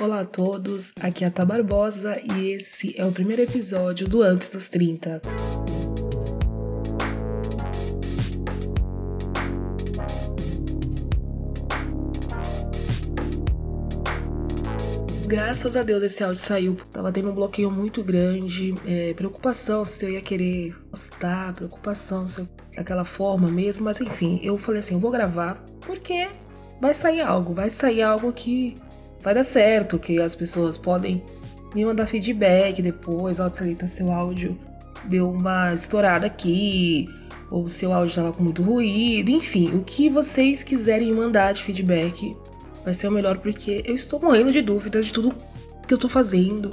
Olá a todos, aqui é a Tá Barbosa e esse é o primeiro episódio do Antes dos 30. Graças a Deus esse áudio saiu. Tava tendo um bloqueio muito grande, é, preocupação se eu ia querer postar, preocupação se eu, daquela forma mesmo, mas enfim, eu falei assim, eu vou gravar porque vai sair algo, vai sair algo que vai dar certo, que as pessoas podem me mandar feedback depois, ó, Thalita, seu áudio deu uma estourada aqui, ou seu áudio estava com muito ruído, enfim, o que vocês quiserem mandar de feedback vai ser o melhor, porque eu estou morrendo de dúvidas de tudo que eu tô fazendo,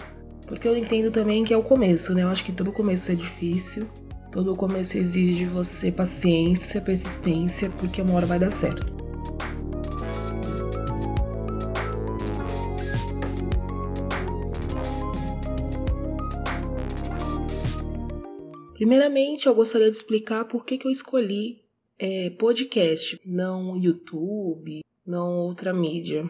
porque eu entendo também que é o começo, né? Eu acho que todo começo é difícil, todo começo exige de você paciência, persistência, porque uma hora vai dar certo. Primeiramente, eu gostaria de explicar por que, que eu escolhi é, podcast, não YouTube, não outra mídia.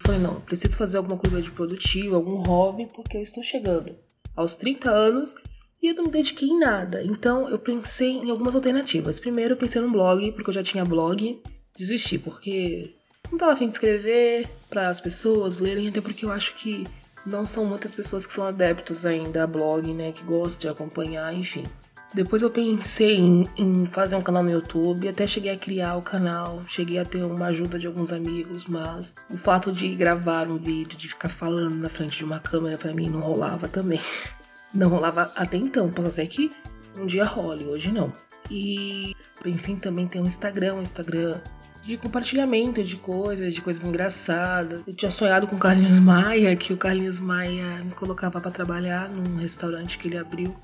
Falei, não, preciso fazer alguma coisa de produtivo, algum hobby, porque eu estou chegando aos 30 anos e eu não me dediquei em nada. Então eu pensei em algumas alternativas. Primeiro eu pensei num blog, porque eu já tinha blog. Desisti, porque não estava afim de escrever para as pessoas lerem, até porque eu acho que não são muitas pessoas que são adeptos ainda a blog, né? Que gostam de acompanhar, enfim. Depois eu pensei em, em, fazer um canal no YouTube, até cheguei a criar o canal, cheguei a ter uma ajuda de alguns amigos, mas o fato de gravar um vídeo, de ficar falando na frente de uma câmera para mim não rolava também. Não rolava até então, posso ser que um dia role, hoje não. E pensei em também ter um Instagram, um Instagram de compartilhamento de coisas, de coisas engraçadas. Eu tinha sonhado com o Carlinhos Maia, que o Carlinhos Maia me colocava para trabalhar num restaurante que ele abriu.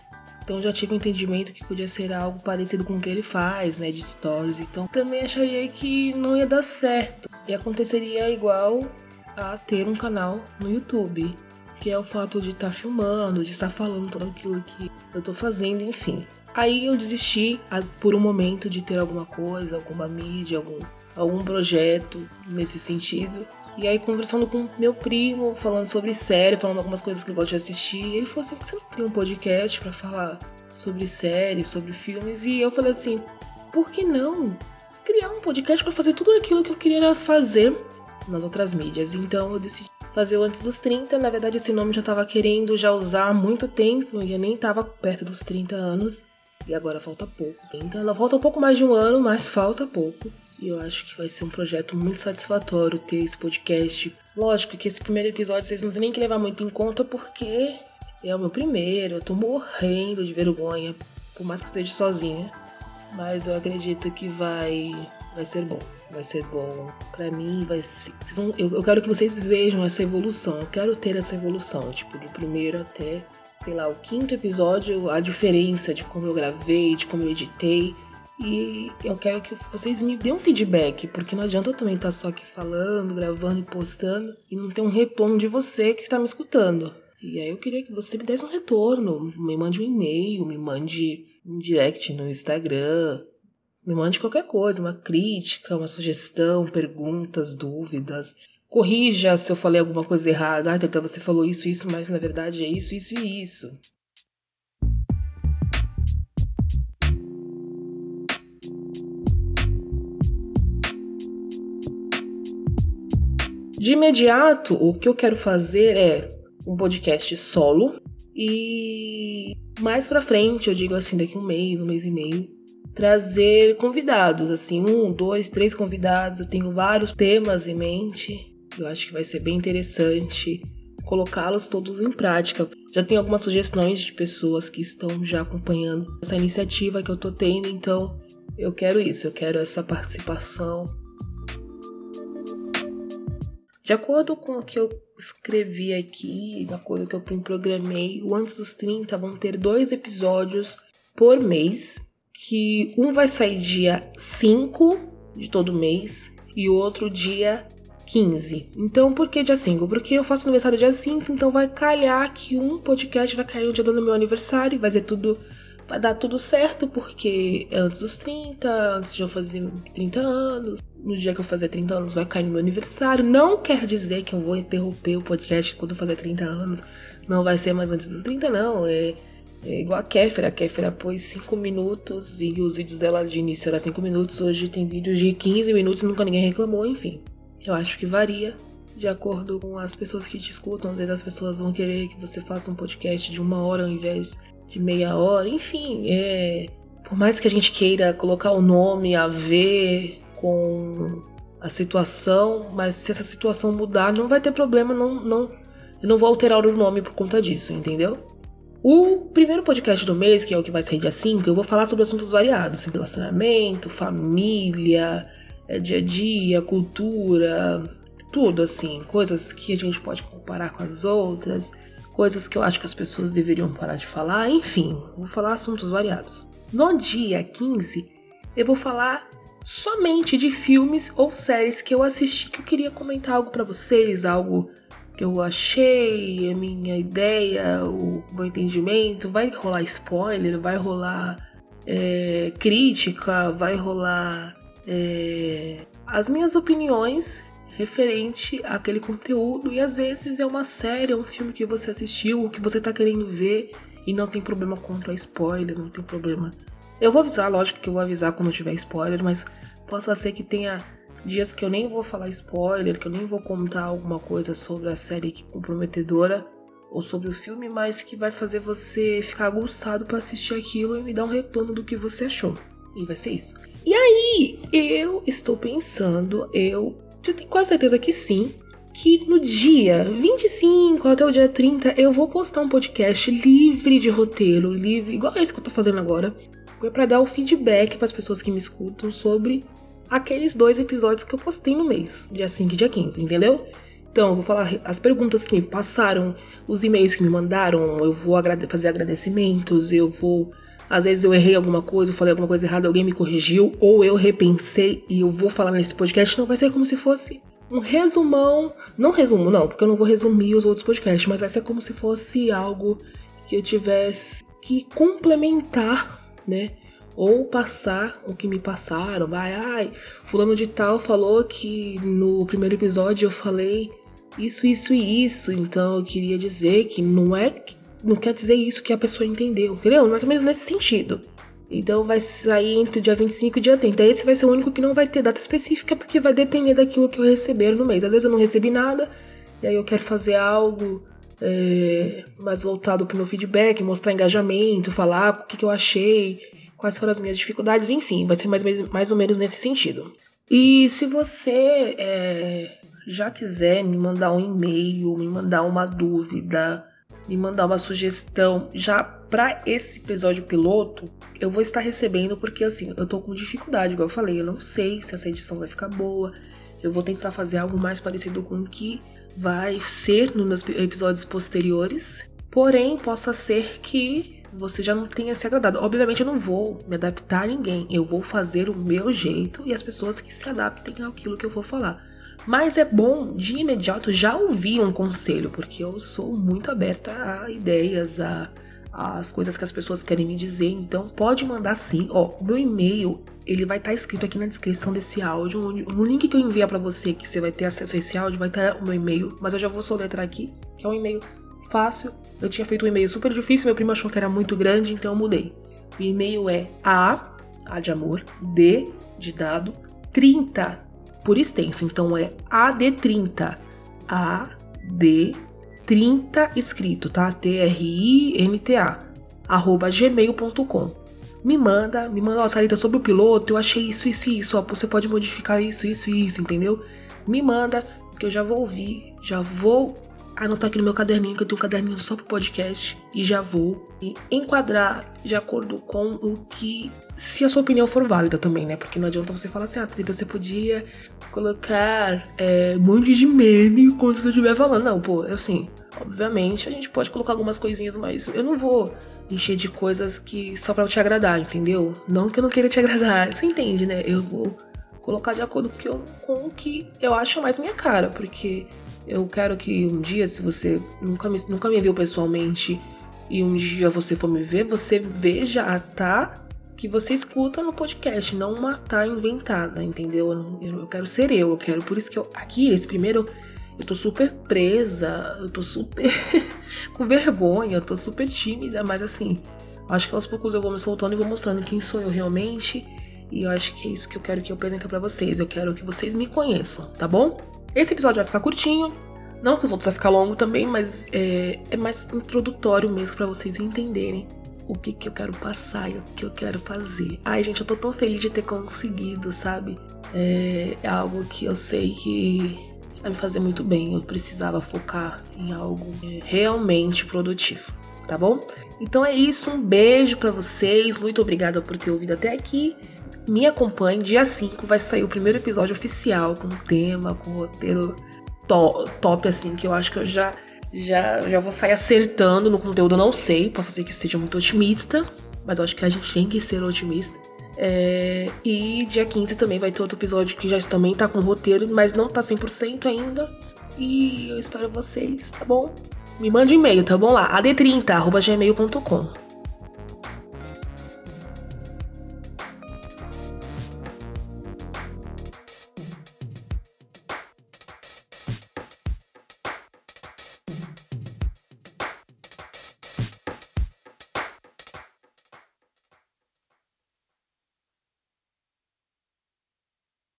Então já tive o um entendimento que podia ser algo parecido com o que ele faz, né, de stories. Então também acharia que não ia dar certo. E aconteceria igual a ter um canal no YouTube, que é o fato de estar tá filmando, de estar falando tudo aquilo que eu tô fazendo, enfim. Aí eu desisti por um momento de ter alguma coisa, alguma mídia, algum, algum projeto nesse sentido. E aí, conversando com meu primo, falando sobre série, falando algumas coisas que eu gosto de assistir, ele falou assim: você não tem um podcast para falar sobre séries, sobre filmes? E eu falei assim: por que não criar um podcast para fazer tudo aquilo que eu queria fazer nas outras mídias? Então eu decidi fazer antes dos 30. Na verdade, esse nome já tava querendo já usar há muito tempo, e eu nem tava perto dos 30 anos. E agora falta pouco. Então falta um pouco mais de um ano, mas falta pouco. E eu acho que vai ser um projeto muito satisfatório ter esse podcast. Lógico que esse primeiro episódio vocês não têm nem que levar muito em conta porque é o meu primeiro. Eu tô morrendo de vergonha, por mais que eu esteja sozinha. Mas eu acredito que vai vai ser bom. Vai ser bom. Pra mim, vai ser. Eu, eu quero que vocês vejam essa evolução. Eu quero ter essa evolução. Tipo, do primeiro até sei lá, o quinto episódio, a diferença de como eu gravei, de como eu editei. E eu quero que vocês me dêem um feedback, porque não adianta eu também estar só aqui falando, gravando e postando e não ter um retorno de você que está me escutando. E aí eu queria que você me desse um retorno, me mande um e-mail, me mande um direct no Instagram, me mande qualquer coisa, uma crítica, uma sugestão, perguntas, dúvidas. Corrija se eu falei alguma coisa errada. Ah, Teta, você falou isso, isso, mas na verdade é isso, isso e isso. De imediato, o que eu quero fazer é um podcast solo e mais para frente, eu digo assim, daqui um mês, um mês e meio, trazer convidados, assim, um, dois, três convidados. Eu tenho vários temas em mente eu acho que vai ser bem interessante colocá-los todos em prática. Já tenho algumas sugestões de pessoas que estão já acompanhando essa iniciativa que eu tô tendo, então eu quero isso, eu quero essa participação. De acordo com o que eu escrevi aqui, de acordo com o que eu programei, o Antes dos 30 vão ter dois episódios por mês, que um vai sair dia 5 de todo mês e o outro dia 15. Então, por que dia 5? Porque eu faço aniversário dia 5, então vai calhar que um podcast vai cair no dia do meu aniversário, vai ser tudo. Vai dar tudo certo, porque é antes dos 30, antes de eu fazer 30 anos. no dia que eu fazer 30 anos vai cair no meu aniversário. Não quer dizer que eu vou interromper o podcast quando eu fazer 30 anos. Não vai ser mais antes dos 30, não. É, é igual a Kéfera. A Kéfera pôs 5 minutos e os vídeos dela de início eram 5 minutos. Hoje tem vídeos de 15 minutos e nunca ninguém reclamou, enfim. Eu acho que varia de acordo com as pessoas que te escutam. Às vezes as pessoas vão querer que você faça um podcast de uma hora ao invés de meia hora. Enfim, é. Por mais que a gente queira colocar o nome a ver com a situação, mas se essa situação mudar, não vai ter problema, não, não, eu não vou alterar o nome por conta disso, entendeu? O primeiro podcast do mês, que é o que vai sair dia 5, eu vou falar sobre assuntos variados, relacionamento, família, é, dia a dia, cultura, tudo assim, coisas que a gente pode comparar com as outras, coisas que eu acho que as pessoas deveriam parar de falar, enfim, vou falar assuntos variados. No dia 15, eu vou falar somente de filmes ou séries que eu assisti que eu queria comentar algo para vocês, algo que eu achei, a minha ideia, o meu entendimento. Vai rolar spoiler, vai rolar é, crítica, vai rolar é, as minhas opiniões referente àquele conteúdo e às vezes é uma série, é um filme que você assistiu, que você tá querendo ver e não tem problema quanto a spoiler, não tem problema. Eu vou avisar, lógico que eu vou avisar quando tiver spoiler, mas possa ser que tenha dias que eu nem vou falar spoiler, que eu nem vou contar alguma coisa sobre a série que comprometedora ou sobre o filme, mas que vai fazer você ficar aguçado para assistir aquilo e me dar um retorno do que você achou. E vai ser isso. E aí, eu estou pensando, eu eu tenho quase certeza que sim, que no dia 25 até o dia 30 eu vou postar um podcast livre de roteiro, livre, igual esse que eu tô fazendo agora, é para dar o feedback para as pessoas que me escutam sobre aqueles dois episódios que eu postei no mês, dia 5 e dia 15, entendeu? Então, eu vou falar as perguntas que me passaram, os e-mails que me mandaram, eu vou agrade fazer agradecimentos, eu vou às vezes eu errei alguma coisa, eu falei alguma coisa errada, alguém me corrigiu, ou eu repensei e eu vou falar nesse podcast. Então vai ser como se fosse um resumão. Não resumo, não, porque eu não vou resumir os outros podcasts, mas vai ser como se fosse algo que eu tivesse que complementar, né? Ou passar o que me passaram. Vai, ai, fulano de tal falou que no primeiro episódio eu falei isso, isso e isso. Então eu queria dizer que não é não quer dizer isso que a pessoa entendeu, entendeu? Mais ou menos nesse sentido. Então vai sair entre o dia 25 e o dia 30. Esse vai ser o único que não vai ter data específica, porque vai depender daquilo que eu receber no mês. Às vezes eu não recebi nada, e aí eu quero fazer algo é, mais voltado para o meu feedback, mostrar engajamento, falar o que, que eu achei, quais foram as minhas dificuldades, enfim, vai ser mais, mais ou menos nesse sentido. E se você é, já quiser me mandar um e-mail, me mandar uma dúvida, me mandar uma sugestão já para esse episódio piloto, eu vou estar recebendo porque assim, eu tô com dificuldade, igual eu falei, eu não sei se essa edição vai ficar boa. Eu vou tentar fazer algo mais parecido com o que vai ser nos meus episódios posteriores. Porém, possa ser que você já não tenha se agradado. Obviamente, eu não vou me adaptar a ninguém. Eu vou fazer o meu jeito e as pessoas que se adaptem àquilo que eu vou falar. Mas é bom de imediato já ouvir um conselho, porque eu sou muito aberta a ideias, a as coisas que as pessoas querem me dizer. Então pode mandar sim. Ó, o meu e-mail ele vai estar tá escrito aqui na descrição desse áudio. No link que eu enviar para você, que você vai ter acesso a esse áudio, vai estar tá o meu e-mail. Mas eu já vou soletrar aqui, que é um e-mail fácil. Eu tinha feito um e-mail super difícil, meu primo achou que era muito grande, então eu mudei. O e-mail é a, a de amor, d de dado, 30 por extenso. Então é AD30. AD30 escrito, tá? T-R-I-N-T-A. Arroba gmail.com. Me manda, me manda, ó, Thalita, sobre o piloto, eu achei isso, isso e isso, ó, você pode modificar isso, isso e isso, entendeu? Me manda, que eu já vou ouvir, já vou anotar aqui no meu caderninho, que eu tenho um caderninho só pro podcast, e já vou enquadrar de acordo com o que. Se a sua opinião for válida também, né? Porque não adianta você falar assim, ah, Trita, você podia colocar é, um monte de meme quando você estiver falando. Não, pô, assim, obviamente a gente pode colocar algumas coisinhas, mas eu não vou encher de coisas que só pra te agradar, entendeu? Não que eu não queira te agradar, você entende, né? Eu vou colocar de acordo com o que eu acho mais minha cara, porque eu quero que um dia, se você nunca me, nunca me viu pessoalmente e um dia você for me ver, você veja a Tá que você escuta no podcast, não uma tá inventada, entendeu? Eu, eu quero ser eu, eu quero. Por isso que eu, aqui, esse primeiro, eu tô super presa, eu tô super com vergonha, eu tô super tímida, mas assim, acho que aos poucos eu vou me soltando e vou mostrando quem sou eu realmente. E eu acho que é isso que eu quero que eu apresente para vocês. Eu quero que vocês me conheçam, tá bom? Esse episódio vai ficar curtinho. Não que os outros vai ficar longo também, mas é, é mais introdutório mesmo para vocês entenderem o que, que eu quero passar e o que eu quero fazer. Ai, gente, eu tô tão feliz de ter conseguido, sabe? É, é algo que eu sei que vai me fazer muito bem. Eu precisava focar em algo é, realmente produtivo, tá bom? Então é isso, um beijo para vocês, muito obrigada por ter ouvido até aqui. Me acompanhe, dia 5 vai sair o primeiro episódio oficial com tema, com roteiro top, top assim, que eu acho que eu já já, já vou sair acertando no conteúdo, não sei. Posso ser que esteja muito otimista, mas eu acho que a gente tem que ser otimista. É, e dia 15 também vai ter outro episódio que já também tá com roteiro, mas não tá 100% ainda. E eu espero vocês, tá bom? Me mande um e-mail, tá bom lá? ad30.gmail.com